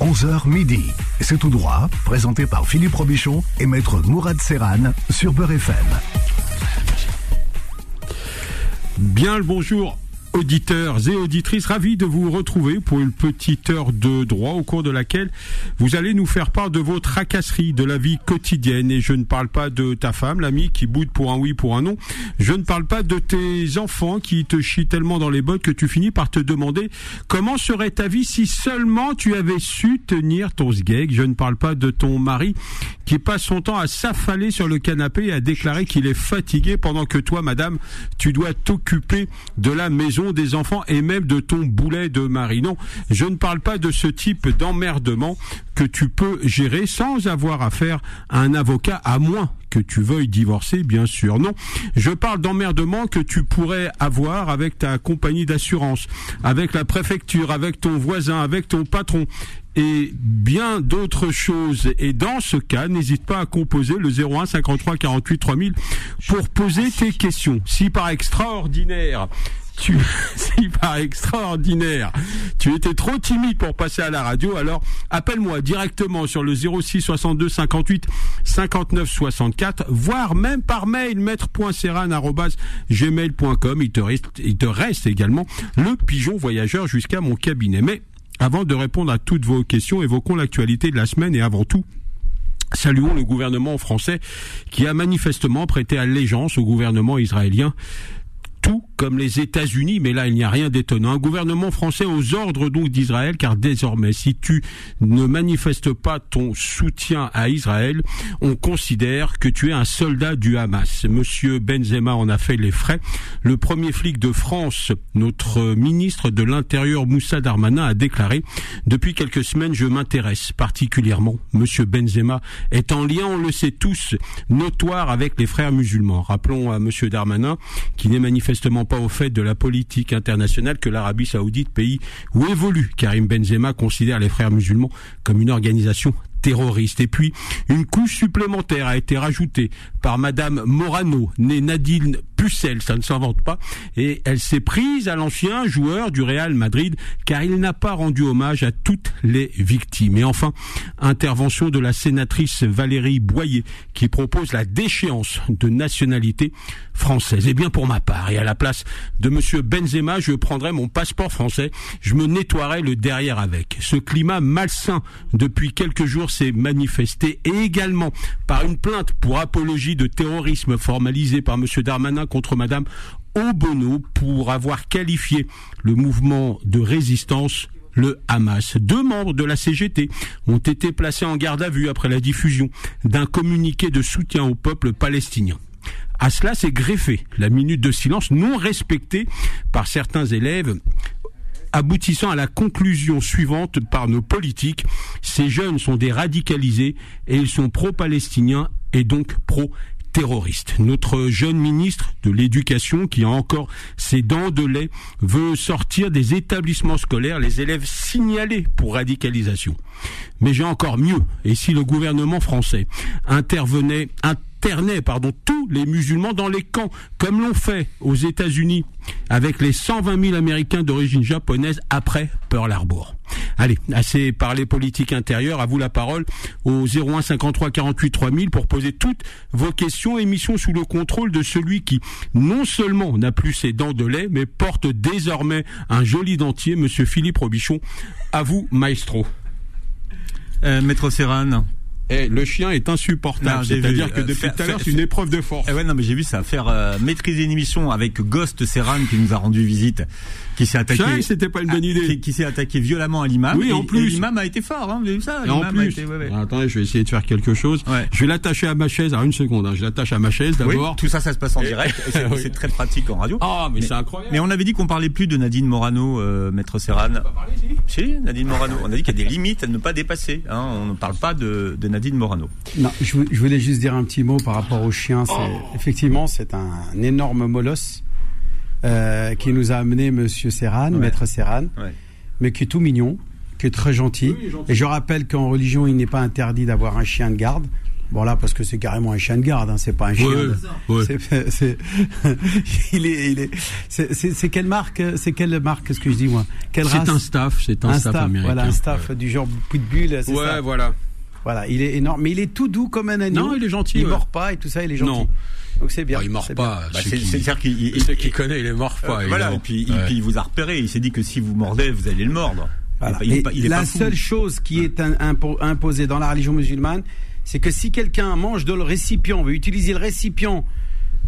11h midi. C'est tout droit, présenté par Philippe Robichon et maître Mourad Serran sur Beurre FM. Bien le bonjour auditeurs et auditrices, ravis de vous retrouver pour une petite heure de droit au cours de laquelle vous allez nous faire part de vos tracasseries de la vie quotidienne. Et je ne parle pas de ta femme, l'ami, qui boude pour un oui, pour un non. Je ne parle pas de tes enfants qui te chient tellement dans les bottes que tu finis par te demander comment serait ta vie si seulement tu avais su tenir ton sgeg. Je ne parle pas de ton mari qui passe son temps à s'affaler sur le canapé et à déclarer qu'il est fatigué pendant que toi, madame, tu dois t'occuper de la maison des enfants et même de ton boulet de mari. Non, je ne parle pas de ce type d'emmerdement que tu peux gérer sans avoir affaire à un avocat, à moins que tu veuilles divorcer, bien sûr. Non, je parle d'emmerdement que tu pourrais avoir avec ta compagnie d'assurance, avec la préfecture, avec ton voisin, avec ton patron et bien d'autres choses. Et dans ce cas, n'hésite pas à composer le 01 53 48 3000 pour poser tes questions. Si par extraordinaire, tu, si par extraordinaire, tu étais trop timide pour passer à la radio, alors appelle-moi directement sur le 06 62 58 59 64, voire même par mail maître.serran.gmail.com. Il te reste, il te reste également le pigeon voyageur jusqu'à mon cabinet. Mais avant de répondre à toutes vos questions, évoquons l'actualité de la semaine et avant tout, Saluons le gouvernement français qui a manifestement prêté allégeance au gouvernement israélien tout comme les États-Unis, mais là il n'y a rien d'étonnant. Un gouvernement français aux ordres donc d'Israël, car désormais si tu ne manifestes pas ton soutien à Israël, on considère que tu es un soldat du Hamas. Monsieur Benzema en a fait les frais. Le premier flic de France, notre ministre de l'Intérieur Moussa Darmanin a déclaré depuis quelques semaines je m'intéresse particulièrement. Monsieur Benzema est en lien, on le sait tous, notoire avec les frères musulmans. Rappelons à Monsieur Darmanin qui n'est manifestement pas au fait de la politique internationale que l'Arabie saoudite, pays où évolue Karim Benzema, considère les frères musulmans comme une organisation terroriste. Et puis, une couche supplémentaire a été rajoutée par Madame Morano, née Nadine Pucelle, ça ne s'invente pas, et elle s'est prise à l'ancien joueur du Real Madrid, car il n'a pas rendu hommage à toutes les victimes. Et enfin, intervention de la sénatrice Valérie Boyer, qui propose la déchéance de nationalité française. Et bien pour ma part, et à la place de Monsieur Benzema, je prendrai mon passeport français, je me nettoierai le derrière avec. Ce climat malsain depuis quelques jours s'est manifesté, également par une plainte pour apologie de terrorisme formalisée par Monsieur Darmanin contre Madame Obono pour avoir qualifié le mouvement de résistance le Hamas. Deux membres de la CGT ont été placés en garde à vue après la diffusion d'un communiqué de soutien au peuple palestinien. À cela s'est greffé la minute de silence non respectée par certains élèves aboutissant à la conclusion suivante par nos politiques. Ces jeunes sont des radicalisés et ils sont pro-palestiniens et donc pro terroriste. Notre jeune ministre de l'Éducation, qui a encore ses dents de lait, veut sortir des établissements scolaires les élèves signalés pour radicalisation. Mais j'ai encore mieux, et si le gouvernement français intervenait, pardon, tous les musulmans dans les camps, comme l'ont fait aux États-Unis avec les 120 000 Américains d'origine japonaise après Pearl Harbor. Allez, assez parlé politique intérieure, à vous la parole au 01 53 48 3000 pour poser toutes vos questions. Émission sous le contrôle de celui qui non seulement n'a plus ses dents de lait, mais porte désormais un joli dentier, Monsieur Philippe Robichon. À vous, maestro. Euh, Maître Serran, eh, le chien est insupportable. C'est-à-dire que euh, depuis tout à l'heure, c'est une épreuve de force. Eh ouais, non, mais j'ai vu ça faire euh, maîtriser une émission avec Ghost Serran qui nous a rendu visite, qui s'est attaqué. C'était pas une bonne à- idée. Qui, qui s'est attaqué violemment à l'imam. Oui, et, en plus. l'imam a été fort, hein, vous avez vu ça Et en L'imam a plus, été- ouais, ouais. attendez, je vais essayer de faire quelque chose. Ouais. Je vais l'attacher à ma chaise. Alors une seconde, hein. je l'attache à ma chaise Oui, d'abord. tout ça, ça se passe en Et- direct. C'est Oui. très pratique en radio. Ah, mais, c'est incroyable. Mais on avait dit qu'on parlait plus de Nadine Morano, euh, Maître Serran. Si, Nadine Morano. On a dit qu'il y a des limites à ne pas dépasser. Hein. On ne parle pas de, de Nadine Morano. Non, je, vou- je voulais juste dire un petit mot par rapport au chien. Oh. Effectivement, c'est un, énorme molosse euh, qui nous a amené Monsieur Serran, Maître Serran, Ouais. mais qui est tout mignon, qui est très gentil. Oui, gentil. Et je rappelle qu'en religion, il n'est pas interdit d'avoir un chien de garde. Bon là parce que c'est carrément un chien de garde, hein, c'est pas un chien. Ouais, de- ouais. c'est- c'est- il est, il est. C'est quelle marque C'est quelle marque Qu'est-ce que je dis moi? Quelle C'est un staff, c'est un, un staff, staff, américain. voilà un staff du genre pitbull, c'est Ouais, ça. voilà. Voilà, il est énorme, mais il est tout doux comme un agneau. Non, il est gentil, Il ouais. mord pas et tout ça, il est gentil. Non. Donc c'est bien. Bah, il mord pas. Bah, C'est-à-dire qu'il il- ceux qui connaissent, il est mort euh, pas. voilà, évidemment. et puis, il- puis il vous a repéré. Il s'est dit que si vous mordez, vous allez le mordre. Voilà. Il est Et pas- il est la seule chose qui est un- impo- imposée dans la religion musulmane, c'est que si quelqu'un mange dans le récipient, veut utiliser le récipient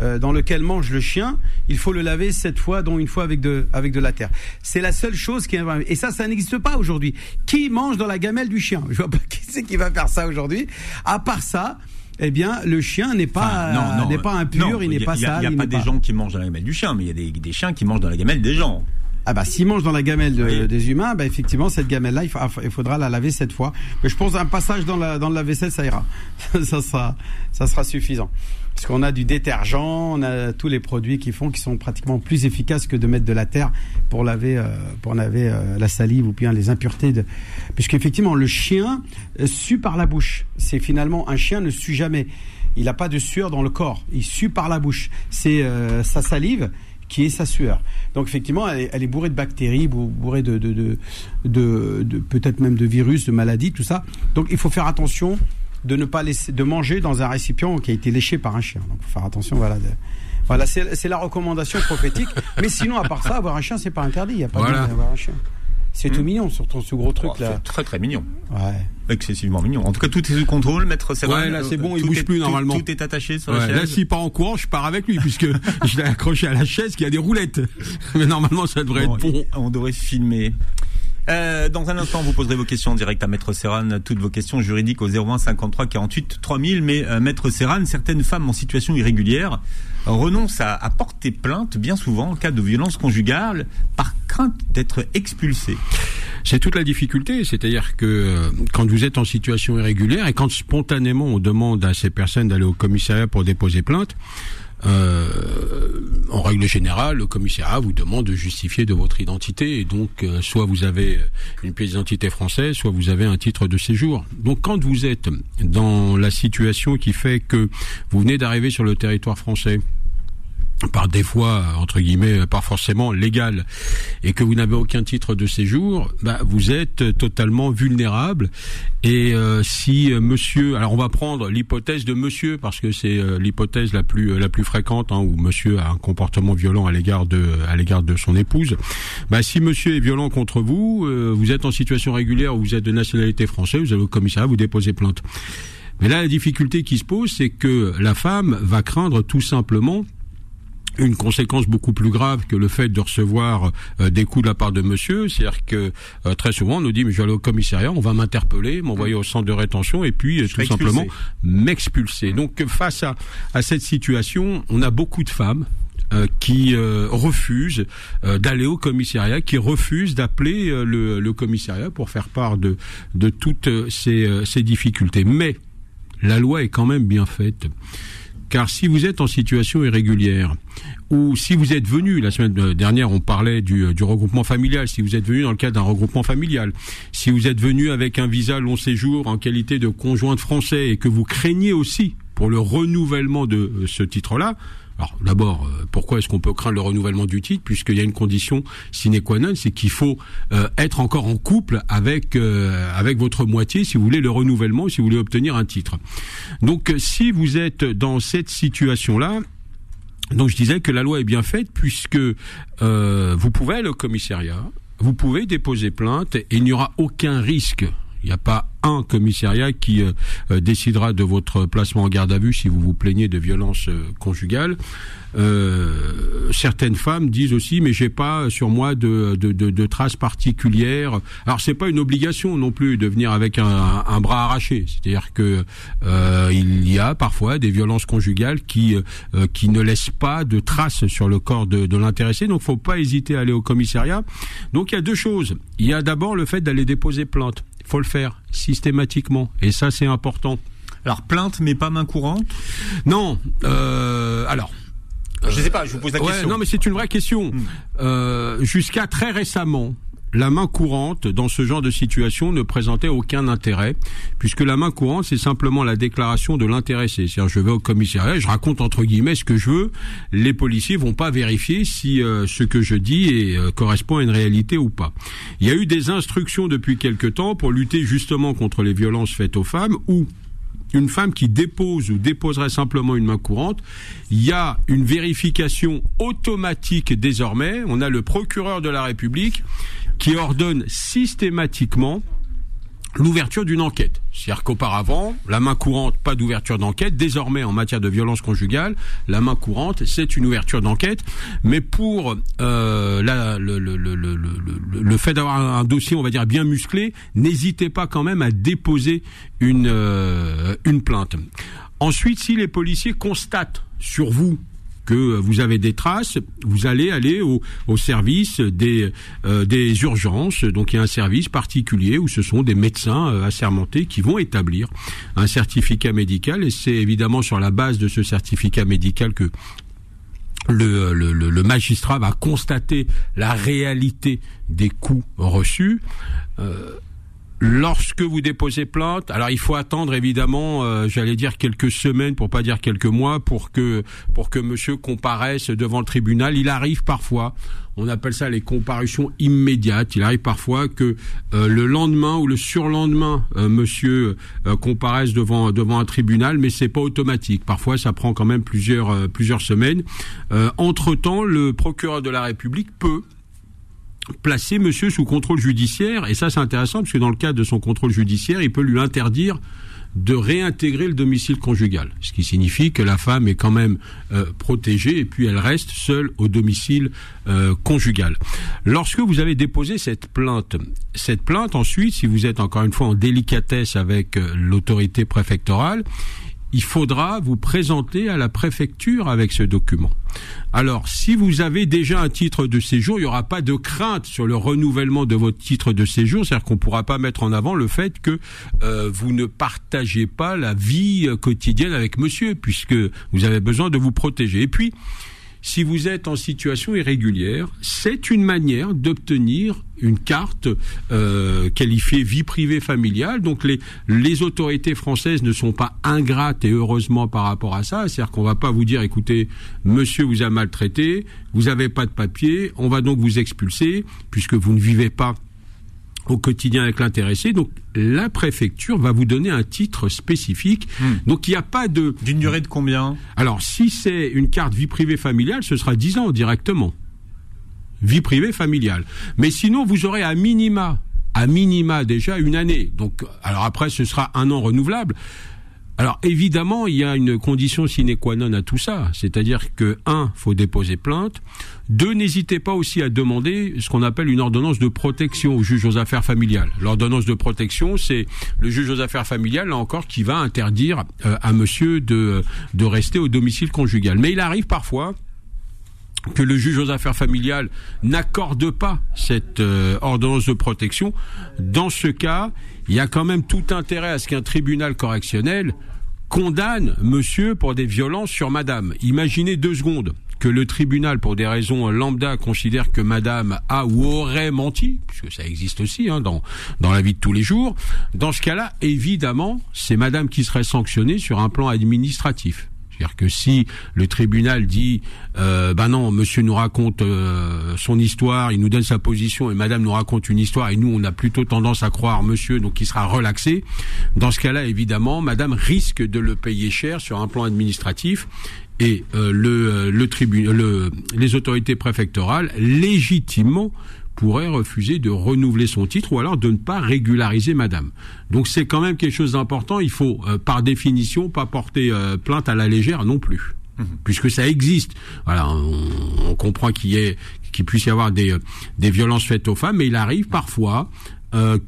euh, dans lequel mange le chien, il faut le laver sept fois, dont une fois avec de, avec de la terre. C'est la seule chose qui est Et ça, ça n'existe pas aujourd'hui. Qui mange dans la gamelle du chien? Je vois pas qui c'est qui va faire ça aujourd'hui. À part ça, eh bien, le chien n'est pas, Enfin, n'est pas impur, non, il n'est pas sale. Il n'y a pas des pas- gens qui mangent dans la gamelle du chien, mais il y a des, des chiens qui mangent dans la gamelle des gens. Ah bah s'il mange dans la gamelle de- Oui. des humains, bah effectivement cette gamelle-là, il, fa- il faudra la laver sept fois. Mais je pense un passage dans la dans le lave-vaisselle, ça ira. ça sera ça sera suffisant. Parce qu'on a du détergent, on a tous les produits qui font qui sont pratiquement plus efficaces que de mettre de la terre pour laver euh, pour laver euh, la salive ou bien les impuretés de. Puisqu'effectivement le chien euh, sue par la bouche. C'est finalement un chien ne sue jamais. Il n'a pas de sueur dans le corps. Il sue par la bouche. C'est euh, sa salive qui est sa sueur. Donc effectivement, elle est, elle est bourrée de bactéries, bou- bourrée de, de, de- de- peut-être même de virus, de maladies, tout ça. Donc il faut faire attention de ne pas laisser, de manger dans un récipient qui a été léché par un chien. Donc faut faire attention, voilà. de- voilà, c'est c'est la recommandation prophétique. Mais sinon, à part ça, avoir un chien, c'est pas interdit. Il y a pas Voilà. d'avoir un chien. C'est tout Hmm. mignon, surtout ce gros truc Oh, là. c'est très très mignon. Ouais. Excessivement mignon. En tout cas, tout est sous contrôle, maître Serran. Ouais, là, c'est bon, il Tout bouge est- plus, tout- normalement. Tout est attaché sur Ouais, la là, chaise. s'il part en courant, je pars avec lui, puisque je l'ai accroché à la chaise qui a des roulettes. Mais normalement, ça devrait Bon, être bon. On devrait filmer. Euh, dans un instant, vous poserez vos questions en direct à Maître Serran, toutes vos questions juridiques au 01 53 48 3000. Mais euh, Maître Serran, certaines femmes en situation irrégulière renoncent à, porter plainte bien souvent en cas de violence conjugale par crainte d'être expulsées. C'est toute la difficulté, c'est-à-dire que euh, quand vous êtes en situation irrégulière et quand spontanément on demande à ces personnes d'aller au commissariat pour déposer plainte, en règle générale, le commissariat vous demande de justifier de votre identité et donc euh, soit vous avez une pièce d'identité française, soit vous avez un titre de séjour. Donc quand vous êtes dans la situation qui fait que vous venez d'arriver sur le territoire français, par des fois entre guillemets pas forcément légal et que vous n'avez aucun titre de séjour, bah, vous êtes totalement vulnérable. Et euh, si euh, Monsieur, alors on va prendre l'hypothèse de Monsieur parce que c'est euh, l'hypothèse la plus la plus fréquente hein, où Monsieur a un comportement violent à l'égard de à l'égard de son épouse. Bah, si Monsieur est violent contre vous, euh, vous êtes en situation régulière ou vous êtes de nationalité française, vous allez au commissariat, vous déposez plainte. Mais là, la difficulté qui se pose, c'est que la femme va craindre tout simplement une conséquence beaucoup plus grave que le fait de recevoir euh, des coups de la part de monsieur, c'est-à-dire que euh, très souvent on nous dit mais je vais aller au commissariat, on va m'interpeller, m'envoyer au centre de rétention et puis euh, tout simplement m'expulser. Donc face à, à cette situation, on a beaucoup de femmes qui euh, refusent euh, d'aller au commissariat, qui refusent d'appeler euh, le, le commissariat pour faire part de, de toutes ces, ces difficultés. Mais la loi est quand même bien faite. Car si vous êtes en situation irrégulière, ou si vous êtes venu, la semaine dernière on parlait du, du regroupement familial, si vous êtes venu dans le cadre d'un regroupement familial, si vous êtes venu avec un visa long séjour en qualité de conjointe français et que vous craignez aussi pour le renouvellement de euh, ce titre-là, alors d'abord, euh, pourquoi est-ce qu'on peut craindre le renouvellement du titre Puisqu'il y a une condition sine qua non, c'est qu'il faut euh, être encore en couple avec euh, avec votre moitié si vous voulez le renouvellement, si vous voulez obtenir un titre. Donc si vous êtes dans cette situation-là, donc je disais que la loi est bien faite puisque vous pouvez aller au commissariat, vous pouvez déposer plainte et il n'y aura aucun risque. Il n'y a pas un commissariat qui euh, euh, décidera de votre placement en garde à vue si vous vous plaignez de violences euh, conjugales. Certaines femmes disent aussi, mais j'ai pas sur moi de, traces particulières. Alors c'est pas une obligation non plus de venir avec un, bras arraché. C'est-à-dire que il y a parfois des violences conjugales qui qui ne laissent pas de traces sur le corps de, de l'intéressé. Donc faut pas hésiter à aller au commissariat. Donc il y a deux choses. Il y a d'abord le fait d'aller déposer plainte. Il faut le faire systématiquement et ça c'est important. Alors plainte, mais pas main courante? Non, euh, alors. Je sais pas, je vous pose la Ouais, question. non, mais c'est une vraie question. Hmm. Euh, Jusqu'à très récemment, la main courante dans ce genre de situation ne présentait aucun intérêt, puisque la main courante, c'est simplement la déclaration de l'intéressé. C'est-à-dire, je vais au commissariat, je raconte entre guillemets ce que je veux, les policiers vont pas vérifier si euh, ce que je dis est, euh, correspond à une réalité ou pas. Il y a eu des instructions depuis quelque temps pour lutter justement contre les violences faites aux femmes, ou une femme qui dépose ou déposerait simplement une main courante, il y a une vérification automatique désormais. On a le procureur de la République qui ordonne systématiquement l'ouverture d'une enquête. C'est-à-dire qu'auparavant, la main courante, pas d'ouverture d'enquête. Désormais, en matière de violence conjugale, la main courante, c'est une ouverture d'enquête. Mais pour euh, le, le, le, le, fait d'avoir un dossier, on va dire, bien musclé, n'hésitez pas quand même à déposer une, euh, une plainte. Ensuite, si les policiers constatent sur vous que vous avez des traces, vous allez aller au, au service des, euh, des urgences. Donc il y a un service particulier où ce sont des médecins euh, assermentés qui vont établir un certificat médical et c'est évidemment sur la base de ce certificat médical que le, le, magistrat va constater la réalité des coûts reçus. Euh, Lorsque vous déposez plainte, alors il faut attendre évidemment, euh, j'allais dire quelques semaines pour pas dire quelques mois pour que pour que monsieur comparaisse devant le tribunal. Il arrive parfois, on appelle ça les comparutions immédiates. Il arrive parfois que euh, le lendemain ou le surlendemain, euh, monsieur comparaisse devant devant un tribunal, mais c'est pas automatique. Parfois, ça prend quand même plusieurs plusieurs semaines. entre temps, le procureur de la République peut placer monsieur sous contrôle judiciaire, et ça c'est intéressant parce que dans le cadre de son contrôle judiciaire, il peut lui interdire de réintégrer le domicile conjugal, ce qui signifie que la femme est quand même euh, protégée et puis elle reste seule au domicile euh, conjugal. Lorsque vous avez déposé cette plainte, cette plainte ensuite, si vous êtes encore une fois en délicatesse avec euh, l'autorité préfectorale, il faudra vous présenter à la préfecture avec ce document. Alors, si vous avez déjà un titre de séjour, il n'y aura pas de crainte sur le renouvellement de votre titre de séjour, c'est-à-dire qu'on ne pourra pas mettre en avant le fait que euh, vous ne partagez pas la vie quotidienne avec monsieur, puisque vous avez besoin de vous protéger. Et puis, si vous êtes en situation irrégulière, c'est une manière d'obtenir une carte euh, qualifiée vie privée familiale. Donc les, les autorités françaises ne sont pas ingrates et heureusement par rapport à ça. C'est-à-dire qu'on va pas vous dire, écoutez, monsieur vous a maltraité, vous n'avez pas de papier, on va donc vous expulser puisque vous ne vivez pas au quotidien avec l'intéressé. Donc la préfecture va vous donner un titre spécifique. Hmm. Donc il n'y a pas de... D'une durée de combien? Alors si c'est une carte vie privée familiale, ce sera 10 ans directement. Vie privée familiale. Mais sinon, vous aurez à minima, à minima déjà une année. Donc alors après, ce sera un an renouvelable. Alors évidemment, il y a une condition sine qua non à tout ça, c'est-à-dire que un, faut déposer plainte. Deux, n'hésitez pas aussi à demander ce qu'on appelle une ordonnance de protection au juge aux affaires familiales. L'ordonnance de protection, c'est le juge aux affaires familiales là encore qui va interdire euh, à monsieur de rester au domicile conjugal. Mais il arrive parfois que le juge aux affaires familiales n'accorde pas cette euh, ordonnance de protection, dans ce cas, il y a quand même tout intérêt à ce qu'un tribunal correctionnel condamne monsieur pour des violences sur madame. Imaginez deux secondes que le tribunal, pour des raisons lambda, considère que madame a ou aurait menti, puisque ça existe aussi hein, dans, dans la vie de tous les jours. Dans ce cas-là, évidemment, c'est madame qui serait sanctionnée sur un plan administratif. C'est-à-dire que si le tribunal dit, euh, ben non, monsieur nous raconte euh, son histoire, il nous donne sa position, et madame nous raconte une histoire, et nous on a plutôt tendance à croire monsieur, donc il sera relaxé. Dans ce cas-là, évidemment, madame risque de le payer cher sur un plan administratif, et euh, le, le tribunal, le, les autorités préfectorales légitimement pourrait refuser de renouveler son titre ou alors de ne pas régulariser madame. Donc c'est quand même quelque chose d'important. Il faut, euh, par définition, pas porter euh, plainte à la légère non plus. Mhm. Puisque ça existe, voilà, on, comprend qu'il y ait, qu'il puisse y avoir des, euh, des violences faites aux femmes, mais il arrive parfois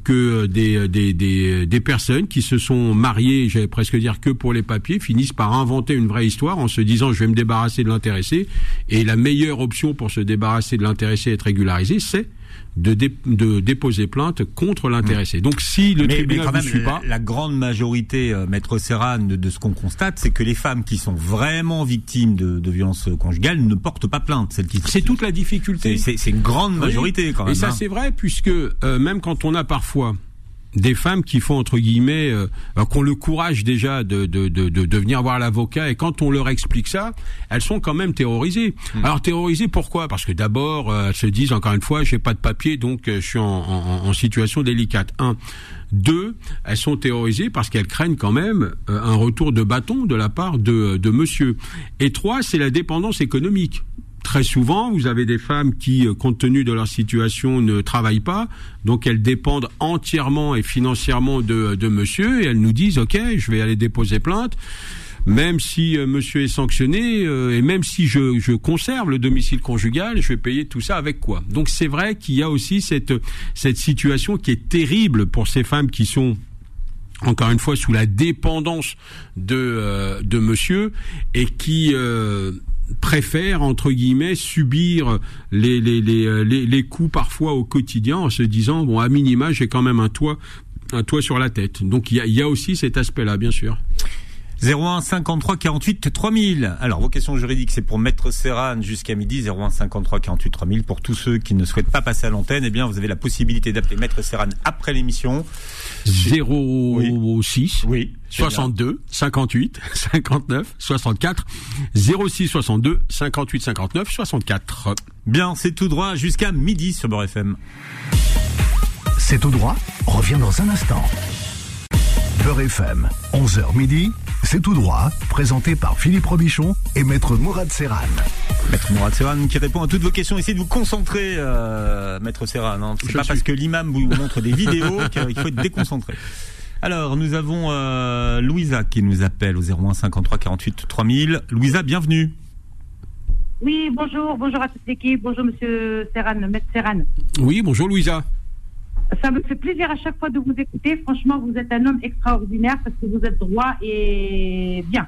que des, des, des, des, personnes qui se sont mariées, j'allais presque dire que pour les papiers, finissent par inventer une vraie histoire en se disant je vais me débarrasser de l'intéressé. Et la meilleure option pour se débarrasser de l'intéressé et être régularisé, c'est de, de déposer plainte contre l'intéressé. Donc si le tribunal ne suit pas, la, grande majorité, euh, maître Serran, de, ce qu'on constate, c'est que les femmes qui sont vraiment victimes de, de violences conjugales ne portent pas plainte. C'est toute la difficulté. C'est une grande majorité quand même. Et ça hein. c'est vrai puisque euh, même quand on a parfois des femmes qui font entre guillemets, euh, qui ont le courage déjà de, de, de, de venir voir l'avocat et quand on leur explique ça, elles sont quand même terrorisées. Hmm. Alors terrorisées pourquoi? Parce que d'abord euh, elles se disent encore une fois j'ai pas de papier donc euh, je suis en, en, en, situation délicate. Un, deux, elles sont terrorisées parce qu'elles craignent quand même euh, un retour de bâton de la part de, de monsieur. Et trois, c'est la dépendance économique très souvent, vous avez des femmes qui, euh, compte tenu de leur situation, ne travaillent pas, donc elles dépendent entièrement et financièrement de, de monsieur, et elles nous disent, OK, je vais aller déposer plainte, même si euh, monsieur est sanctionné, euh, et même si je, je, conserve le domicile conjugal, je vais payer tout ça avec quoi. Donc c'est vrai qu'il y a aussi cette, cette situation qui est terrible pour ces femmes qui sont encore une fois sous la dépendance de, de monsieur et qui préfèrent entre guillemets subir les les, les, euh, les, les coups parfois au quotidien en se disant bon à minima j'ai quand même un toit un toit sur la tête. Donc il y a, y a aussi cet aspect-là bien sûr. 01 53 48 3000. Alors vos questions juridiques, c'est pour Maître Serran jusqu'à midi. 01 53 48 3000. Pour tous ceux qui ne souhaitent pas passer à l'antenne, eh bien vous avez la possibilité d'appeler Maître Serran après l'émission. 06 oui. 62 58 59 64 06 62 58 59 64. Bien, c'est tout droit jusqu'à midi sur Beurre FM. C'est tout droit. Reviens dans un instant. Beurre FM, 11h midi, c'est tout droit, présenté par Philippe Robichon et Maître Mourad Serran. Maître Mourad Serran qui répond à toutes vos questions. Essayez de vous concentrer, euh, Maître Serran. Hein. C'est pas parce que l'imam vous montre des vidéos qu'il faut être déconcentré. Alors, nous avons euh, Louisa qui nous appelle au 01 53 48 3000. Louisa, bienvenue. Oui, bonjour, bonjour à toute l'équipe, bonjour Monsieur Serran, Maître Serran. Oui, bonjour Louisa. Ça me fait plaisir à chaque fois de vous écouter. Franchement, vous êtes un homme extraordinaire parce que vous êtes droit et bien.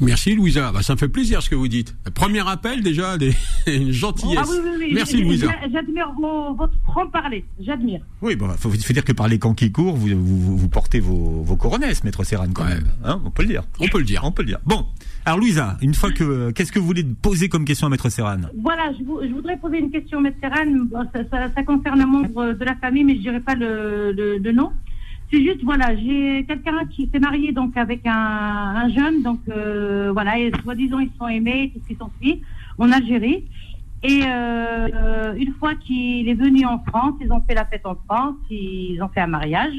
Merci Louisa, bah, ça me fait plaisir ce que vous dites. Premier appel déjà, des... une gentillesse. Ah oui, oui, oui. Merci Louisa. J'admire votre franc-parler, j'admire. Oui, bon, faut, faut dire que par les camps qui courent, vous, vous, vous portez vos, vos coronesses, maître Serran quand même. Hein, on peut le dire. On peut le dire. On peut le dire. Bon, alors Louisa, une fois que, qu'est-ce que vous voulez poser comme question à maître Serran Voilà, je, je, voudrais poser une question, maître Serran. ça, ça, ça, concerne un membre de la famille, mais je dirais pas le, le, le nom. C'est juste, voilà, j'ai quelqu'un qui s'est marié donc avec un, un jeune, donc euh, voilà, et soi-disant ils sont aimés, tout ce qui s'ensuit, en Algérie. Et euh, une fois qu'il est venu en France, ils ont fait la fête en France, ils ont fait un mariage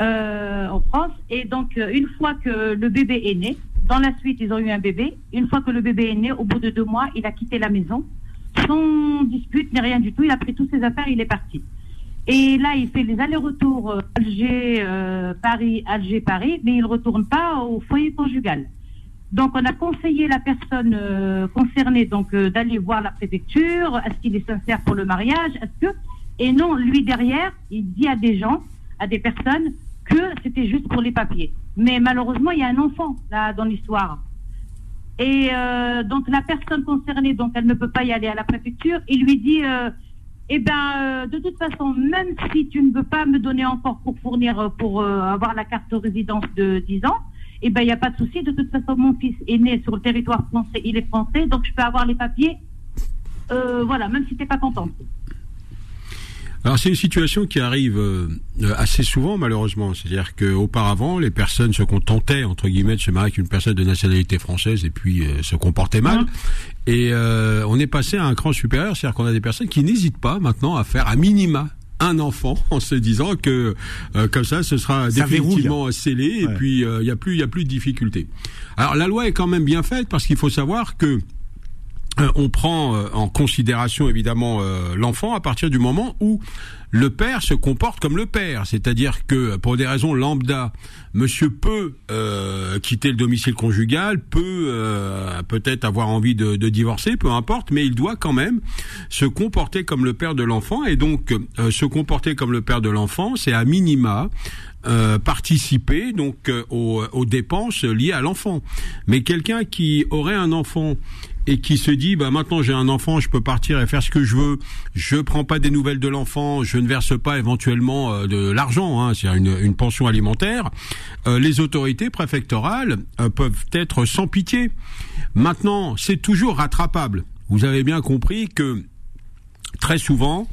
euh, en France. Et donc une fois que le bébé est né, dans la suite ils ont eu un bébé. Une fois que le bébé est né, au bout de deux mois, il a quitté la maison, sans dispute ni rien du tout. Il a pris toutes ses affaires, il est parti. Et là, il fait les allers-retours euh, Alger, euh, Paris, Alger, Paris, mais il ne retourne pas au foyer conjugal. Donc, on a conseillé la personne euh, concernée donc euh, d'aller voir la préfecture. Est-ce qu'il est sincère pour le mariage? Est-ce que Et non, lui derrière, il dit à des gens, à des personnes, que c'était juste pour les papiers. Mais malheureusement, il y a un enfant là dans l'histoire. Et euh, donc la personne concernée, donc elle ne peut pas y aller à la préfecture. Il lui dit eh ben, euh, de toute façon, même si tu ne veux pas me donner encore pour fournir, euh, pour euh, avoir la carte de résidence de 10 ans, eh ben, il n'y a pas de souci. De toute façon, mon fils est né sur le territoire français, il est français, donc je peux avoir les papiers. voilà, même si tu n'es pas contente. Alors c'est une situation qui arrive euh, assez souvent malheureusement, c'est-à-dire qu'auparavant les personnes se contentaient entre guillemets de se marier avec une personne de nationalité française et puis euh, se comportaient mal. Mmh. Et euh, on est passé à un cran supérieur, c'est-à-dire qu'on a des personnes qui n'hésitent pas maintenant à faire à minima un enfant en se disant que euh, comme ça ce sera ça définitivement verrouille. scellé et ouais. puis il n'y a plus il y a plus de difficultés. Alors la loi est quand même bien faite parce qu'il faut savoir que euh, on prend euh, en considération évidemment euh, l'enfant à partir du moment où le père se comporte comme le père, c'est-à-dire que pour des raisons lambda, monsieur peut euh, quitter le domicile conjugal, peut peut-être avoir envie de, divorcer, peu importe, mais il doit quand même se comporter comme le père de l'enfant et donc se comporter comme le père de l'enfant, c'est à minima euh, participer donc aux, aux, dépenses liées à l'enfant. Mais quelqu'un qui aurait un enfant et qui se dit bah maintenant j'ai un enfant, je peux partir et faire ce que je veux. Je prends pas des nouvelles de l'enfant, je ne verse pas éventuellement euh, de l'argent, hein, c'est une, une, pension alimentaire. Euh, les autorités préfectorales euh, peuvent être sans pitié. Maintenant, c'est toujours rattrapable. Vous avez bien compris que très souvent,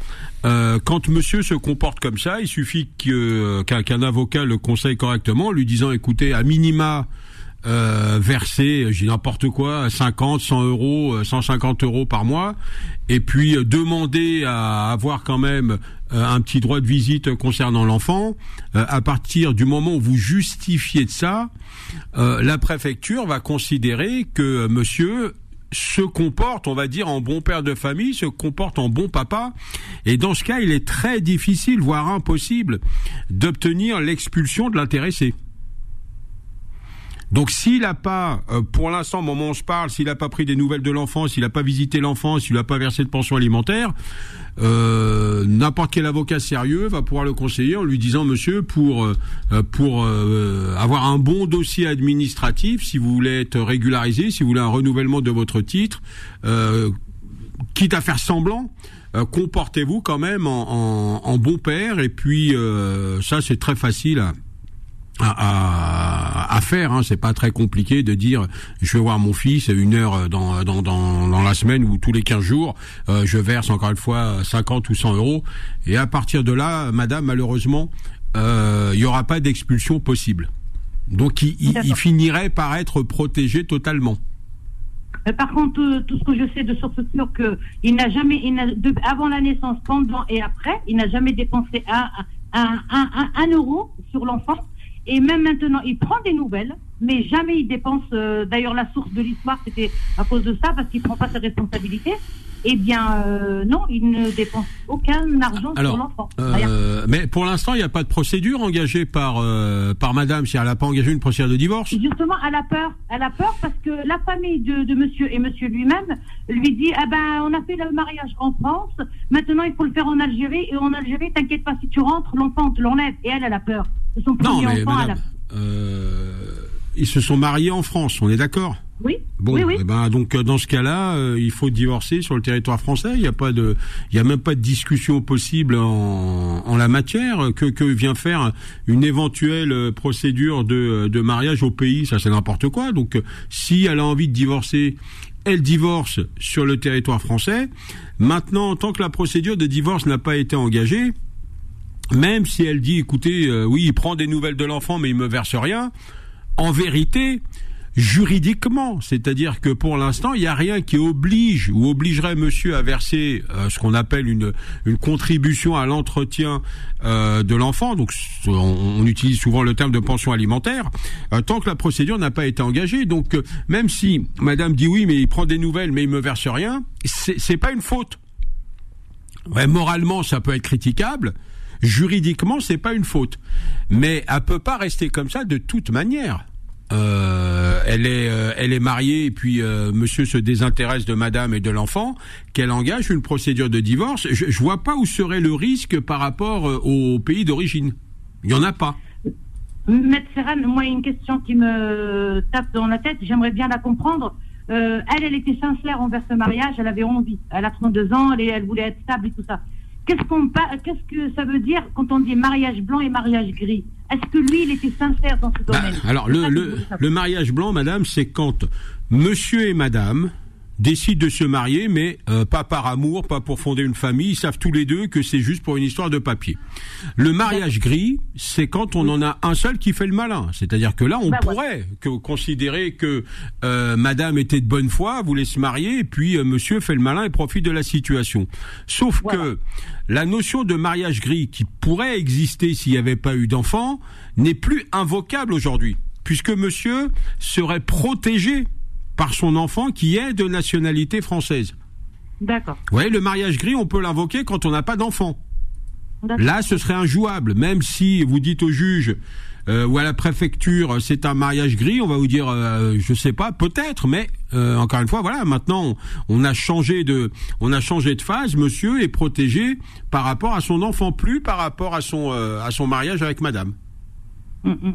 euh, quand monsieur se comporte comme ça, il suffit qu'un avocat le conseille correctement, lui disant écoutez, à minima, euh, verser, j'ai n'importe quoi, 50, 100 euros, 150 euros par mois, et puis euh, demander à avoir quand même euh, un petit droit de visite concernant l'enfant. à partir du moment où vous justifiez de ça, la préfecture va considérer que monsieur se comporte, on va dire, en bon père de famille, se comporte en bon papa. Et dans ce cas, il est très difficile, voire impossible, d'obtenir l'expulsion de l'intéressé. Donc s'il n'a pas, euh, pour l'instant, au moment où on parle, s'il n'a pas pris des nouvelles de l'enfant, s'il n'a pas visité l'enfant, s'il n'a pas versé de pension alimentaire, euh, n'importe quel avocat sérieux va pouvoir le conseiller en lui disant, monsieur, pour euh, pour avoir un bon dossier administratif, si vous voulez être régularisé, si vous voulez un renouvellement de votre titre, quitte à faire semblant, comportez-vous quand même en, en, bon père. Et puis ça, c'est très facile à, à, faire. Hein. C'est pas très compliqué de dire je vais voir mon fils une heure dans, dans, dans, dans la semaine ou tous les 15 jours, euh, je verse encore une fois 50 ou 100 euros. Et à partir de là, madame, malheureusement, euh, il n'y aura pas d'expulsion possible. Donc il, il, finirait par être protégé totalement. Par contre, euh, tout ce que je sais de source sûre, que il n'a jamais, il de, avant la naissance, pendant et après, il n'a jamais dépensé un, un, un, un euro sur l'enfant. Et même maintenant, il prend des nouvelles, mais jamais il dépense. Euh, d'ailleurs, la source de l'histoire, c'était à cause de ça, parce qu'il prend pas ses responsabilités. Eh bien, euh, non, il ne dépense aucun argent sur l'enfant. Euh, mais pour l'instant, il n'y a pas de procédure engagée par euh, par Madame. Si elle n'a pas engagé une procédure de divorce. Justement, elle a peur. Elle a peur parce que la famille de, de Monsieur et Monsieur lui-même lui dit ah ben, on a fait le mariage en France. Maintenant, il faut le faire en Algérie. Et en Algérie, t'inquiète pas, si tu rentres, l'enfant te l'enlève. Et elle, elle a peur. Son premier non, mais enfant. Madame, ils se sont mariés en France. On est d'accord? Oui. Bon, oui, oui. Eh ben donc dans ce cas-là, euh, il faut divorcer sur le territoire français. Il n'y a pas de, il y a même pas de discussion possible en, en la matière. Que, que vient faire une éventuelle euh, procédure de, de mariage au pays? Ça c'est n'importe quoi. Donc si elle a envie de divorcer, elle divorce sur le territoire français. Maintenant, tant que la procédure de divorce n'a pas été engagée, même si elle dit, écoutez, euh, oui, il prend des nouvelles de l'enfant, mais il me verse rien. En vérité, juridiquement, c'est-à-dire que pour l'instant, il n'y a rien qui oblige ou obligerait monsieur à verser euh, ce qu'on appelle une, une contribution à l'entretien euh, de l'enfant. Donc on, utilise souvent le terme de pension alimentaire euh, tant que la procédure n'a pas été engagée. Donc même si madame dit oui mais il prend des nouvelles mais il me verse rien, c'est pas une faute. Ouais, moralement, ça peut être critiquable. Juridiquement, c'est pas une faute. Mais elle peut pas rester comme ça de toute manière. Euh, elle est euh, elle est mariée et puis euh, monsieur se désintéresse de madame et de l'enfant, qu'elle engage une procédure de divorce, je, je vois pas où serait le risque par rapport au pays d'origine. Il y en a pas. Maître Serran, moi, une question qui me tape dans la tête, j'aimerais bien la comprendre. elle, elle était sincère envers ce mariage, elle avait envie. Elle a 32 ans, elle, elle voulait être stable et tout ça. Qu'est-ce qu'on qu'est-ce que ça veut dire quand on dit mariage blanc et mariage gris? Est-ce que lui, il était sincère dans ce bah, domaine? Alors, le, le, le mariage blanc, madame, c'est quand monsieur et madame décident de se marier, mais euh, pas par amour, pas pour fonder une famille. Ils savent tous les deux que c'est juste pour une histoire de papier. Le mariage gris, c'est quand on en a un seul qui fait le malin. C'est-à-dire que là, on bah, pourrait que, considérer que euh, Madame était de bonne foi, voulait se marier, et puis euh, Monsieur fait le malin et profite de la situation. Sauf que la notion de mariage gris qui pourrait exister s'il n'y avait pas eu d'enfant n'est plus invocable aujourd'hui, puisque Monsieur serait protégé par son enfant qui est de nationalité française. D'accord. Oui, le mariage gris, on peut l'invoquer quand on n'a pas d'enfant. Là, ce serait injouable, même si vous dites au juge euh, ou à la préfecture, c'est un mariage gris, on va vous dire, euh, je sais pas, peut-être, mais euh, encore une fois, voilà, maintenant on a changé de, on a changé de phase. Monsieur est protégé par rapport à son enfant, plus par rapport à son à son mariage avec Madame. Mm, mm.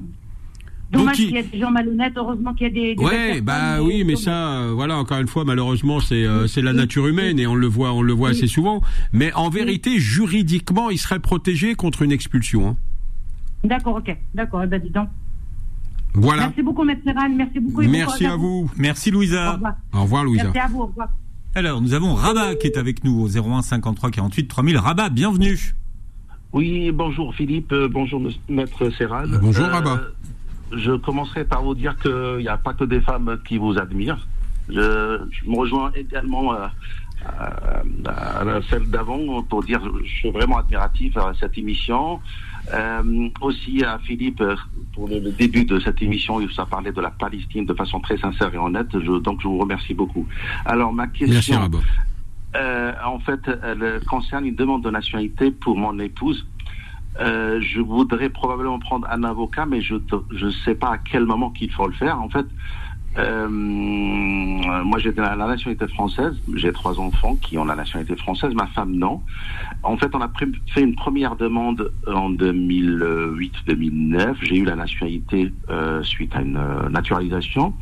Dommage qu'il y ait des gens malhonnêtes. Heureusement qu'il y a des. des ouais, bah oui, mais ça, euh, voilà, encore une fois, malheureusement, c'est euh, c'est la nature humaine et on le voit, on le voit assez souvent. Mais en vérité, juridiquement, il serait protégé contre une expulsion. Hein. D'accord, ok, d'accord. Eh ben, dis donc. Voilà. Merci beaucoup, Maître Serran. Merci beaucoup. Merci à vous. Merci Louisa. Au revoir. Au revoir, Louisa. Merci à vous. Au revoir. Alors, nous avons Rabat qui est avec nous au 01 53 48 3000. Rabat, bienvenue. Oui, bonjour Philippe, euh, bonjour Maître Serran. Bonjour, Rabat. Je commencerai par vous dire qu'il n'y a pas que des femmes qui vous admirent. Je, je me rejoins également à, à- à celle d'avant pour dire que je suis vraiment admiratif à cette émission. Euh, aussi à Philippe euh, pour le, le début de cette émission, il a parlé de la Palestine de façon très sincère et honnête. Je- donc je vous remercie beaucoup. Alors ma question. Merci. Euh, en fait, elle concerne une demande de nationalité pour mon épouse. Euh, je voudrais probablement prendre un avocat, mais je ne sais pas à quel moment qu'il faut le faire. En fait, euh, moi j'ai la, nationalité française, j'ai trois enfants qui ont la nationalité française, ma femme non. En fait, on a fait une première demande en 2008-2009. J'ai eu la nationalité euh, suite à une euh, naturalisation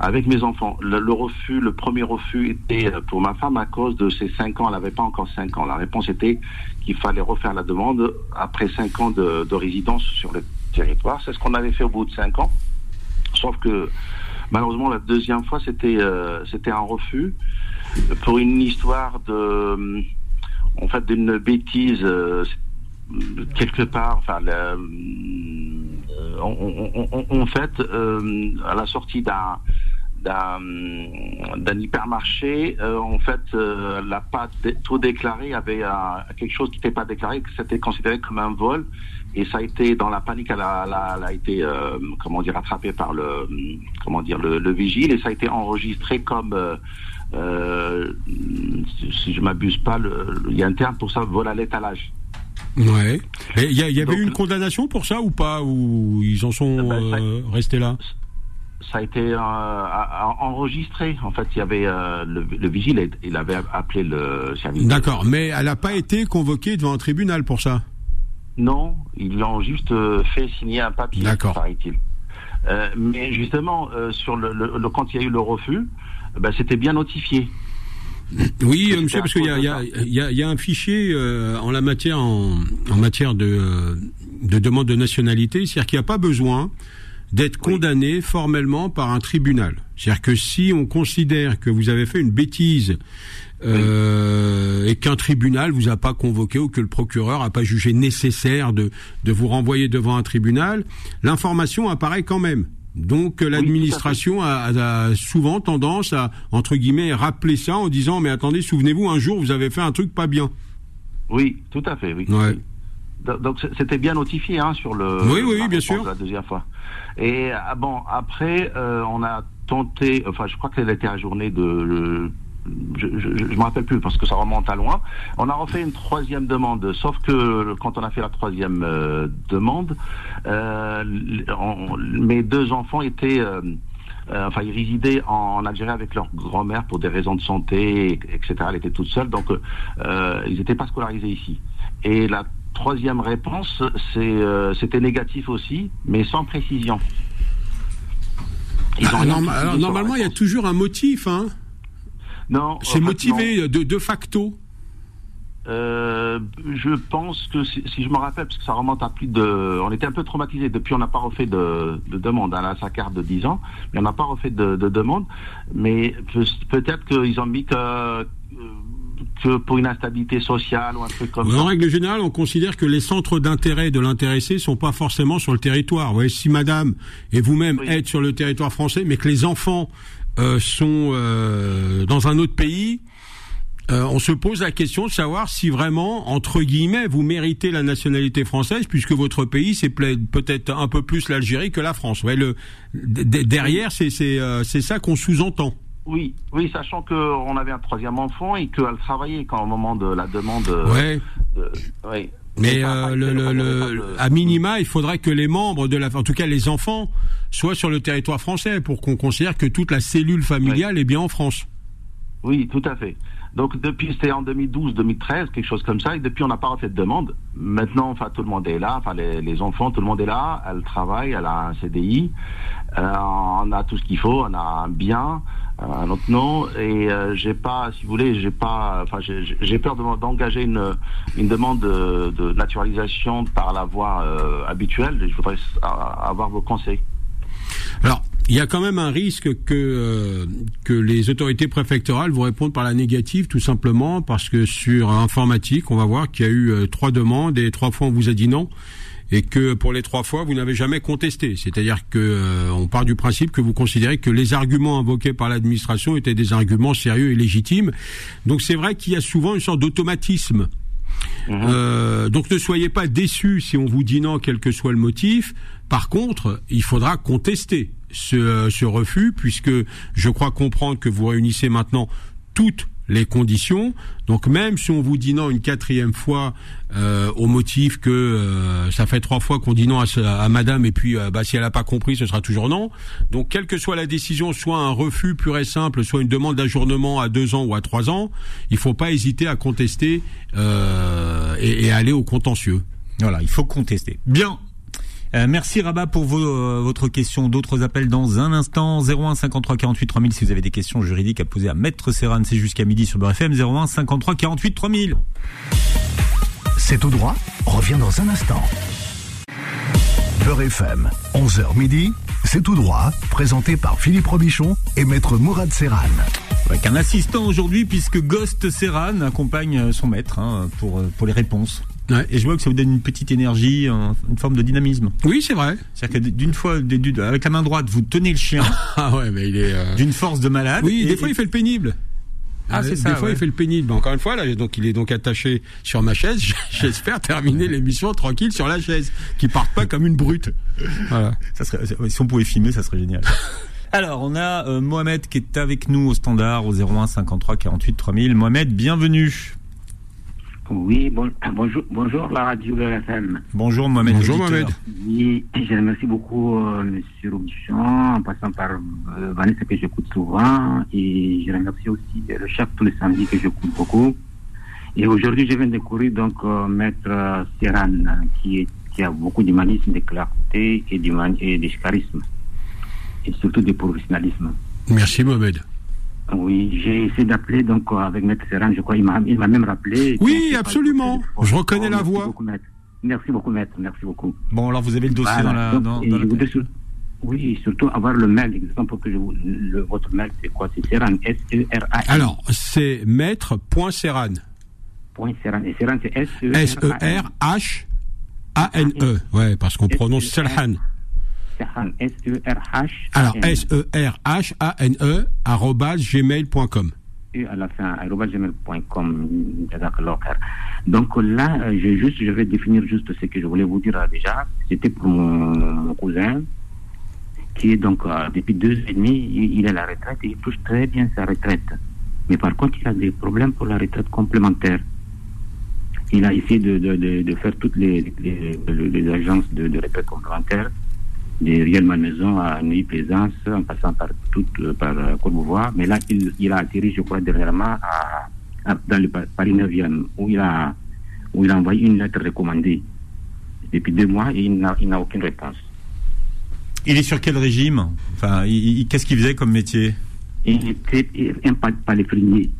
avec mes enfants. Le, refus, le premier refus était pour ma femme à cause de ses cinq ans. Elle n'avait pas encore cinq ans. La réponse était qu'il fallait refaire la demande après cinq ans de résidence sur le territoire. C'est ce qu'on avait fait au bout de cinq ans. Sauf que malheureusement la deuxième fois c'était euh, c'était un refus pour une histoire de en fait d'une bêtise euh, quelque part. Enfin euh, en fait euh, à la sortie d'un d'un hypermarché euh, en fait euh, la pâte dé- tout déclaré avait euh, quelque chose qui n'était pas déclaré que c'était considéré comme un vol. Et ça a été dans la panique elle a, elle a- elle a été euh, comment dire attrapée par le comment dire le, le vigile. Et ça a été enregistré comme si, je m'abuse pas il y a un terme pour ça vol à l'étalage. Ouais. Il y, y avait Donc, eu une condamnation pour ça ou pas Ou ils en sont Eh ben, ça- restés là? Ça a été euh, enregistré. En fait, il y avait euh, le, le vigile, il avait appelé le service. D'accord, mais elle n'a pas été convoquée devant un tribunal pour ça? Non, ils l'ont juste euh, fait signer un papier, D'accord. paraît-il. Euh, mais justement, sur le, quand il y a eu le refus, ben, c'était bien notifié. Oui, monsieur, parce qu'il y a, y, y y un fichier euh, en la matière en, en matière de, de demande de nationalité, c'est-à-dire qu'il n'y a pas besoin d'être Oui. condamné formellement par un tribunal. C'est-à-dire que si on considère que vous avez fait une bêtise euh, et qu'un tribunal vous a pas convoqué ou que le procureur a pas jugé nécessaire de, de vous renvoyer devant un tribunal, l'information apparaît quand même. Donc euh, l'administration a, a souvent tendance à entre guillemets rappeler ça en disant mais attendez souvenez-vous un jour vous avez fait un truc pas bien. Oui, tout à fait, oui. Ouais. Do- Donc c'était bien notifié hein, sur le. Oui, oui, bien sûr. La deuxième fois. Et ah, bon, après, euh, on a tenté. Enfin, je crois qu'elle a été ajournée de. Je, je, je, je me rappelle plus parce que ça remonte à loin. On a refait une troisième demande, sauf que quand on a fait la troisième euh, demande, euh, on- mes deux enfants étaient, euh, enfin, ils résidaient en Algérie avec leur grand-mère pour des raisons de santé, etc. Elle était toute seule, donc ils n'étaient pas scolarisés ici. Et la troisième réponse, euh, c'était négatif aussi, mais sans précision. Ils Ah, alors, normalement il y a toujours un motif. Hein. Non, C'est motivé de, de facto. Euh, je pense que si, si je me rappelle, parce que ça remonte à plus de... On était un peu traumatisés. Depuis, on n'a pas refait de, de demande. Elle a sa carte de 10 ans, mais on n'a pas refait de, de demande. Mais peut- peut-être qu'ils ont mis que, que pour une instabilité sociale ou un truc comme En ça. règle générale, on considère que les centres d'intérêt de l'intéressé sont pas forcément sur le territoire. Vous voyez, si madame et vous-même Oui. êtes sur le territoire français, mais que les enfants euh, sont euh, dans un autre pays, euh, on se pose la question de savoir si vraiment, entre guillemets, vous méritez la nationalité française, puisque votre pays, c'est peut-être un peu plus l'Algérie que la France. Le, derrière, c'est ça qu'on sous-entend. Oui, oui, sachant qu'on avait un troisième enfant et qu'elle travaillait quand au moment de la demande. euh, Ouais. de- oui. Mais euh, le, le, le à minima, il faudrait que les membres de la, en tout cas les enfants, soient sur le territoire français pour qu'on considère que toute la cellule familiale est bien en France. Oui, tout à fait. Donc depuis c'était en 2012, 2013, quelque chose comme ça, et depuis on n'a pas refait de demande. Maintenant, enfin tout le monde est là, enfin les, les enfants, tout le monde est là. Elle travaille, elle a un CDI, euh, on a tout ce qu'il faut, on a un bien, euh, un autre nom, et euh, j'ai pas, si vous voulez, j'ai pas, enfin j'ai peur de- d'engager une une demande de, de naturalisation par la voie euh, habituelle. Je voudrais avoir vos conseils. Alors, il y a quand même un risque que euh, que les autorités préfectorales vous répondent par la négative, tout simplement parce que sur informatique, on va voir qu'il y a eu euh, trois demandes et trois fois on vous a dit non. Et que pour les trois fois, vous n'avez jamais contesté. C'est-à-dire que euh, on part du principe que vous considérez que les arguments invoqués par l'administration étaient des arguments sérieux et légitimes. Donc c'est vrai qu'il y a souvent une sorte d'automatisme euh, donc ne soyez pas déçus si on vous dit non, quel que soit le motif. Par contre, il faudra contester ce, euh, ce refus, puisque je crois comprendre que vous réunissez maintenant toutes les conditions. Donc même si on vous dit non une quatrième fois euh, au motif que euh, ça fait trois fois qu'on dit non à, Madame et puis euh, bah, si elle n'a pas compris, ce sera toujours non. Donc quelle que soit la décision, soit un refus pur et simple, soit une demande d'ajournement à deux ans ou à trois ans, il faut pas hésiter à contester euh, et, et aller au contentieux. Voilà, il faut contester. Bien. Euh, merci Rabat pour vos, euh, votre question. D'autres appels dans un instant. 01 53 48 3000 si vous avez des questions juridiques à poser à Maître Serran. C'est jusqu'à midi sur BRFM. 01 53 48 3000. C'est tout droit, revient dans un instant. Beurre FM, 11h midi, c'est tout droit, présenté par Philippe Robichon et maître Mourad Serran. Avec un assistant aujourd'hui puisque Ghost Serran accompagne euh, son maître hein, pour, pour les réponses. Ouais. Et je vois que ça vous donne une petite énergie, un- une forme de dynamisme. Oui, c'est vrai. C'est-à-dire que d'une fois, avec la main droite, vous tenez le chien Ah ouais, mais il est. euh, d'une force de malade. Oui, Et- des fois il fait le pénible. Ah, Euh, c'est ça, Des fois ouais. il fait le pénible. Encore une fois, là, donc il est donc attaché sur ma chaise. J'espère terminer l'émission tranquille sur la chaise, qui parte pas comme une brute. Voilà. Ça serait, si on pouvait filmer, ça serait génial. Alors, on a euh, Mohamed qui est avec nous au standard au 01 53 48 3000. Mohamed, bienvenue. Oui, bon, bonjour, bonjour la radio de la FM. Bonjour Mohamed. Bonjour. Mohamed. Oui, je remercie beaucoup euh, Monsieur Robichon, en passant par euh, Vanessa que j'écoute souvent, et je remercie aussi euh, le chef tous les samedis que j'écoute beaucoup. Et aujourd'hui, je viens de découvrir donc euh, Maître euh, Serran, qui, est, qui a beaucoup d'humanisme, de clarté et, et de charisme, et surtout de professionnalisme. Merci Mohamed. Oui, j'ai essayé d'appeler donc euh, avec Maître Serran, je crois, il m'a même rappelé. Oui, absolument. Je reconnais la voix. Beaucoup, Maître. Merci beaucoup, Maître. Merci beaucoup. Bon, alors vous avez le dossier Voilà. dans la. Donc, Dans, et dans je la voudrais tête. sur- Oui, surtout avoir le mail, exactement pour que je vous... le, votre mail, c'est quoi? C'est Serran, S-E-R-A. Alors, c'est maître.serran. Point Serran. Et Serran, c'est. S-E-R-H-A-N-E. Ouais, parce qu'on prononce Serhan. S-E-R-H. Alors, S-E-R-H-A-N-E, arrobas gmail.com. Et à la fin, arobase gmail.com. Donc là, euh, je, juste, je vais définir juste ce que je voulais vous dire euh, déjà. C'était pour mon, mon cousin, qui est donc, euh, depuis deux ans et demi, il, il est à la retraite et il touche très bien sa retraite. Mais par contre, il a des problèmes pour la retraite complémentaire. Il a essayé de, de, de, de faire toutes les, les, les- les agences de retraite complémentaire, des Riel Malmaison à Neuilly-Plaisance, en passant par toute, euh, par euh, Courbevoie. Mais là, il, il a atterri, je crois, dernièrement à, à- dans le Pa- Paris 9e, où il a, où il a envoyé une lettre recommandée depuis deux mois et il n'a, aucune réponse. Il est sur quel régime? Enfin, qu'est-ce qu'il faisait comme métier? Il était un pa- paléphrénier.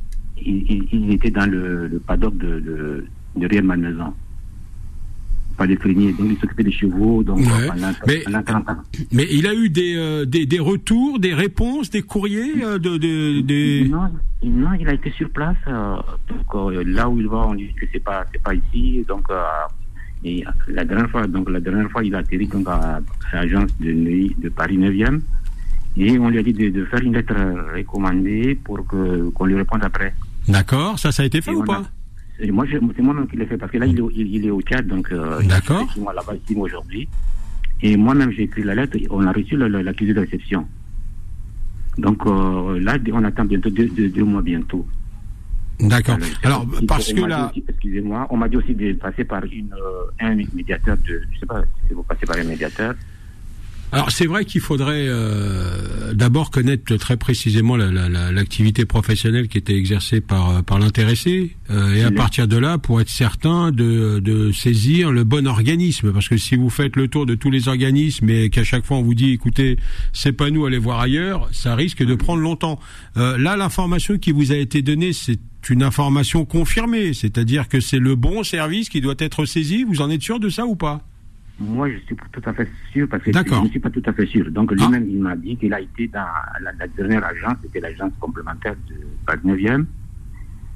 Il, il, il était dans le, le paddock de, de, de Riel Malmaison. Paléphrénier, donc il s'occupait des chevaux, donc Ouais. pendant, Mais- pendant 40 ans. Mais il a eu des, euh, des, des retours, des réponses, des courriers euh, de, de- des... Non, non, il a été sur place. euh, donc euh, là où il va, on dit que c'est pas, c'est pas ici. Donc et la dernière fois, donc la dernière fois, il a atterri donc à, à l'agence de de Paris 9e et on lui a dit de, de faire une lettre recommandée pour que qu'on lui réponde après. D'accord, ça, ça a été fait Et ou a- pas Et moi, c'est moi-même qui l'ai fait parce que là, il est, au- il, il est au Tchad, donc euh, D'accord. là-bas, six mois aujourd'hui. Et moi-même, j'ai écrit la lettre. et On a reçu l'accusé de réception. Donc euh, là, on attend bientôt deux, deux, deux mois bientôt. D'accord. Alors, parce que là... Excusez-moi, on m'a dit aussi de passer par une, euh, un médiateur de. Je sais pas si vous passez par un médiateur. Alors c'est vrai qu'il faudrait euh, d'abord connaître très précisément l'activité professionnelle qui était exercée par par l'intéressé euh, et à partir de là pour être certain de, de saisir le bon organisme. Parce que si vous faites le tour de tous les organismes et qu'à chaque fois on vous dit écoutez c'est pas nous allez voir ailleurs ça risque de prendre longtemps. Euh, là l'information qui vous a été donnée c'est une information confirmée, c'est-à-dire que c'est le bon service qui doit être saisi. Vous en êtes sûr de ça ou pas? Moi, je suis tout à fait sûr parce que je ne suis pas tout à fait sûr. Donc, lui-même, il m'a dit qu'il a été dans la, dernière agence, c'était l'agence complémentaire de 9e,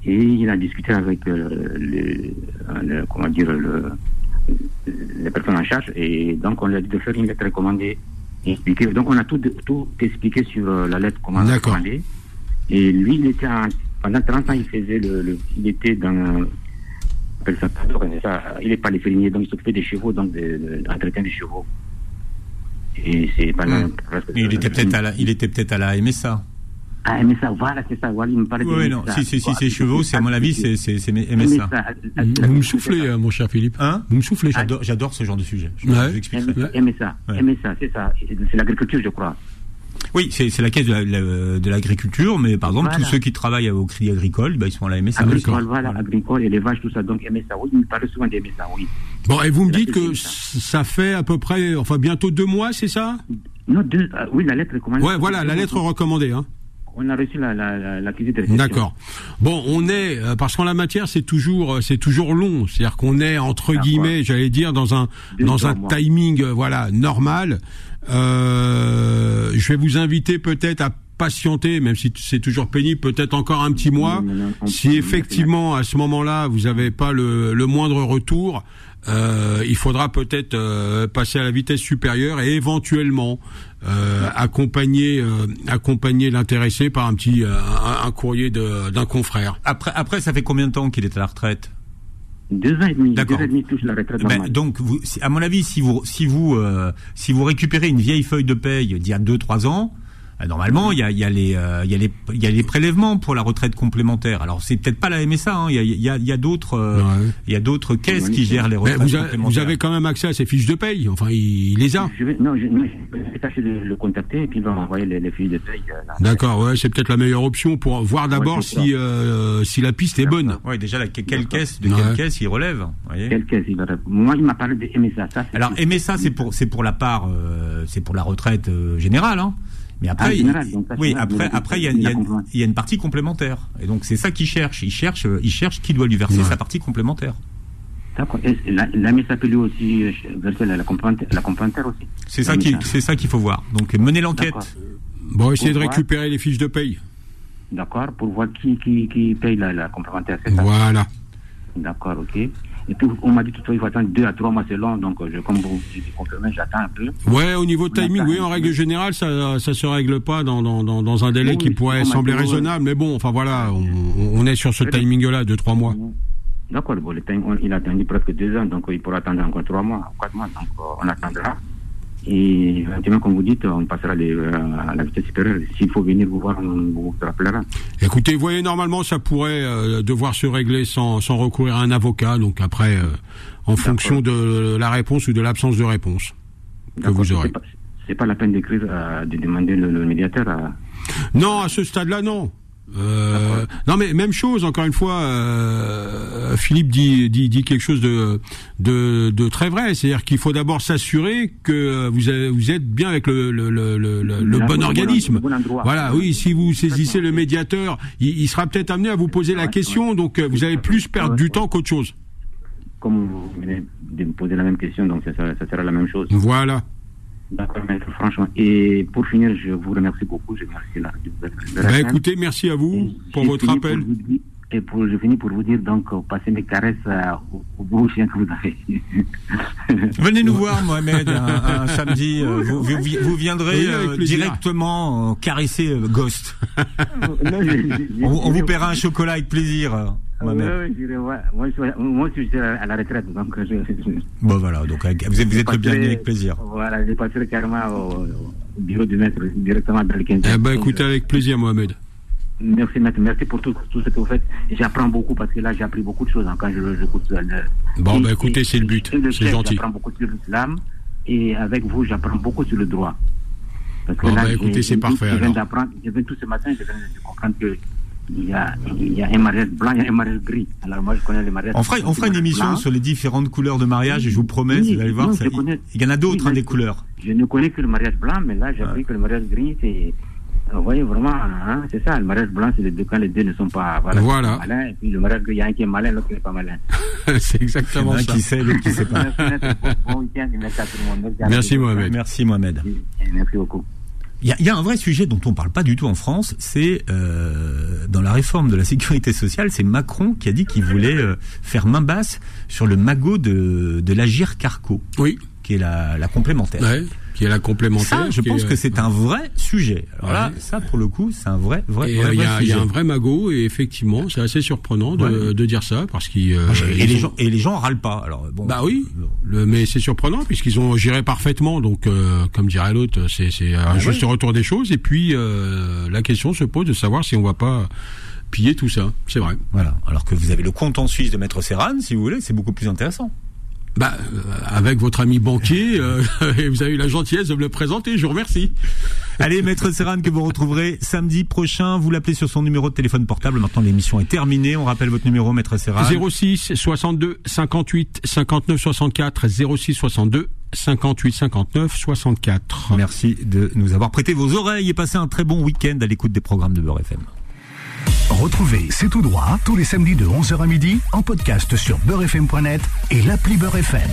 et il a discuté avec euh, le, comment dire, le, les personnes en charge, et donc on lui a dit de faire une lettre recommandée expliquer. Donc, on a tout, tout expliqué sur euh, la lettre comment recommandée. Et lui, il était pendant 30 ans, il faisait le, il était dans il n'est pas les fermiers, donc il s'occupait des chevaux, donc de, l'entretien des chevaux. Et c'est pas hmm. Il était peut-être à la, il était peut-être à la MSA. Ah, MSA, voilà, c'est ça. Voilà, il me parlait oui, non, si, si, si c'est chevaux, c'est à mon avis, c'est, c'est, c'est MSA. Vous me soufflez, mon cher Philippe. Hein Vous me soufflez. J'adore, j'adore ce genre de sujet. Je ouais. MSA, MSA, c'est ça. C'est l'agriculture, je crois. Oui, c'est la caisse de l'agriculture, mais par exemple, tous ceux qui travaillent au Crédit Agricole, bah, ils sont à la MSA. Agricole, voilà, agricole, élevage, tout ça. Donc MSA, oui, il me parle souvent des MSA, oui. Bon, et vous me dites que ça fait à peu près, enfin bientôt deux mois, c'est ça? Non, deux, euh, oui, la lettre recommandée. Ouais, voilà, la lettre recommandée, hein. On a reçu la, la, la, D'accord. Bon, on est euh, parce qu'en la matière c'est toujours euh, c'est toujours long, c'est-à-dire qu'on est entre guillemets, j'allais dire dans un dans un timing voilà normal. Euh, je vais vous inviter peut-être à patienter, même si c'est toujours pénible, peut-être encore un petit mois. Si effectivement à ce moment-là vous n'avez pas le, le, moindre retour, euh, il faudra peut-être euh, passer à la vitesse supérieure et éventuellement euh, accompagner euh, accompagner l'intéressé par un petit un, courrier d'un confrère. Après après ça fait combien de temps qu'il est à la retraite? Deux ans et demi. D'accord. Deux ans et demi touche la retraite ben, donc, vous, à mon avis, si vous, si vous, euh, si vous récupérez une vieille feuille de paye d'il y a deux, trois ans, normalement, il y a, y, a les, euh, il y, a les, il y a les prélèvements pour la retraite complémentaire. Alors, c'est peut-être pas la MSA. Hein. Il y a, y a, y a d'autres, il y a d'autres caisses qui gèrent les retraites vous, complémentaires. Vous avez quand même accès à ces fiches de paye. Enfin, il, les a. Je vais, non, je, non, je vais tâcher de le contacter et puis il va m'envoyer les, les, fiches de paye. D'accord. Ouais, c'est peut-être la meilleure option pour voir d'abord si euh, si la piste est bonne. Oui, déjà, la, quelle caisse, de quelle caisse il relève voyez Quelle caisse il relève Moi, il m'a parlé de MSA. Ça, Alors, MSA, c'est pour, c'est pour la part, c'est pour la retraite générale, hein. Mais après, ah, il, oui, après, après, il y, a, il y, a, une partie complémentaire. Et donc, c'est ça qu'il cherche. Il cherche, il cherche qui doit lui verser sa partie complémentaire. D'accord. La, la lui aussi euh, verser la, la, complémentaire aussi. C'est ça qui, c'est ça qu'il faut voir. Donc, mener l'enquête. Bon, essayez de récupérer les fiches de paye. D'accord, pour voir qui, qui, qui paye la, la complémentaire. Voilà. D'accord, ok. Et puis, on m'a dit toutefois, il faut attendre deux à trois mois, c'est long, donc je, comme vous confirmez, j'attends un peu. Ouais, au niveau de timing, oui, en règle générale, ça, ça se règle pas dans, dans, dans, un délai qui pourrait sembler raisonnable, mais bon, enfin voilà, on, on est sur ce timing-là, deux, trois mois. D'accord, bon, le time, il a attendu presque deux ans, donc il pourra attendre encore trois mois, quatre mois, donc on attendra. Et effectivement, comme vous dites, on passera les, euh, à la vitesse supérieure. S'il faut venir vous voir, on vous rappellera. Écoutez, vous voyez, normalement, ça pourrait euh, devoir se régler sans, sans recourir à un avocat. Donc après, euh, en fonction de la réponse ou de l'absence de réponse que vous aurez. C'est pas, pas, la peine d'écrire, de demander le, le médiateur à... Non, à ce stade-là, non. Euh, non mais même chose encore une fois euh, Philippe dit, dit, dit quelque chose de de, de très vrai. C'est-à-dire qu'il faut d'abord s'assurer que vous avez, vous êtes bien avec le le, le, le, le bon organisme. voilà oui si vous saisissez le médiateur il, il sera peut-être amené à vous poser la question. donc euh, vous allez plus perdre du temps qu'autre chose. Comme vous venez de me poser la même question donc ça, ça sera la même chose. Voilà D'accord, maître, franchement. Et pour finir, je vous remercie beaucoup. Je remercie la bah, écoutez, merci à vous pour votre appel. et pour, je finis pour vous dire, donc, passez mes caresses euh, au, beau chien que vous avez. Venez nous voir, Mohamed, un, samedi. Euh, vous, vous, viendrez euh, directement caresser Ghost. on, on vous paiera un chocolat avec plaisir. Oui, oui, moi, moi, je suis à la retraite, donc je... Bon, voilà, donc vous êtes, vous êtes bien avec plaisir. Voilà, j'ai passé carrément au, bureau du maître, directement dans le 15 Eh ben, écoutez, avec plaisir, Mohamed. Merci, maître, merci pour tout, tout ce que vous faites. J'apprends beaucoup parce que là, j'ai appris beaucoup de choses hein, quand je j'écoute. Bon, ben, écoutez, c'est le but, c'est gentil. J'apprends beaucoup de l'islam et avec vous, j'apprends beaucoup sur le droit. Parce que là, bah, écoutez, c'est parfait. Je viens d'apprendre, je viens tout ce matin, je viens de comprendre que il y, a, il y a un mariage blanc, il y a un mariage gris. Alors moi, je connais les mariages. On fera, on fera une émission sur les différentes couleurs de mariage et je vous promets, vous allez voir, ça, il y en a d'autres, hein, des couleurs. Je ne connais que le mariage blanc, mais là, j'ai appris que le mariage gris, c'est vous voyez vraiment, hein, c'est ça, le mariage blanc, c'est les deux, quand les deux ne sont pas voilà, voilà. malins, et puis le mariage, il y a un qui est malin, l'autre qui n'est pas malin. c'est exactement ça. Un qui sait, l'autre qui ne sait pas. bon week-end, merci à tout le monde. Merci Mohamed. Merci Mohamed. Merci beaucoup. Il y, y, a un vrai sujet dont on parle pas du tout en France, c'est euh, dans la réforme de la sécurité sociale, c'est Macron qui a dit qu'il voulait euh, faire main basse sur le magot de, de l'Agir Carco, oui. qui est la, la complémentaire. Ouais qui est la complémentaire. Ça, je pense que c'est un vrai sujet. Alors là, ça pour le coup, c'est un vrai, vrai, et, vrai, y a, Il y a un vrai magot et effectivement, c'est assez surprenant de, ouais. de, dire ça parce qu'ils euh, et les gens et les gens râlent pas. Alors bon. Bah oui. Le, mais c'est surprenant puisqu'ils ont géré parfaitement. Donc, euh, comme dirait l'autre, c'est c'est un ah, juste ouais. retour des choses. Et puis euh, la question se pose de savoir si on va pas piller tout ça. C'est vrai. Voilà. Alors que vous avez le compte en Suisse de Maître Serran, si vous voulez, c'est beaucoup plus intéressant. Bah, euh, avec votre ami banquier, euh, vous avez eu la gentillesse de me le présenter, je vous remercie. Allez, Maître Serran, que vous retrouverez samedi prochain. Vous l'appelez sur son numéro de téléphone portable. Maintenant, l'émission est terminée. On rappelle votre numéro, Maître Serran. 06 62 58 59 64 06 62 58 59 64. Merci de nous avoir prêté vos oreilles et passé un très bon week-end à l'écoute des programmes de Beurre FM. Retrouvez C'est tout droit tous les samedis de 11h à midi en podcast sur beurrefm.net et l'appli Beurre FM.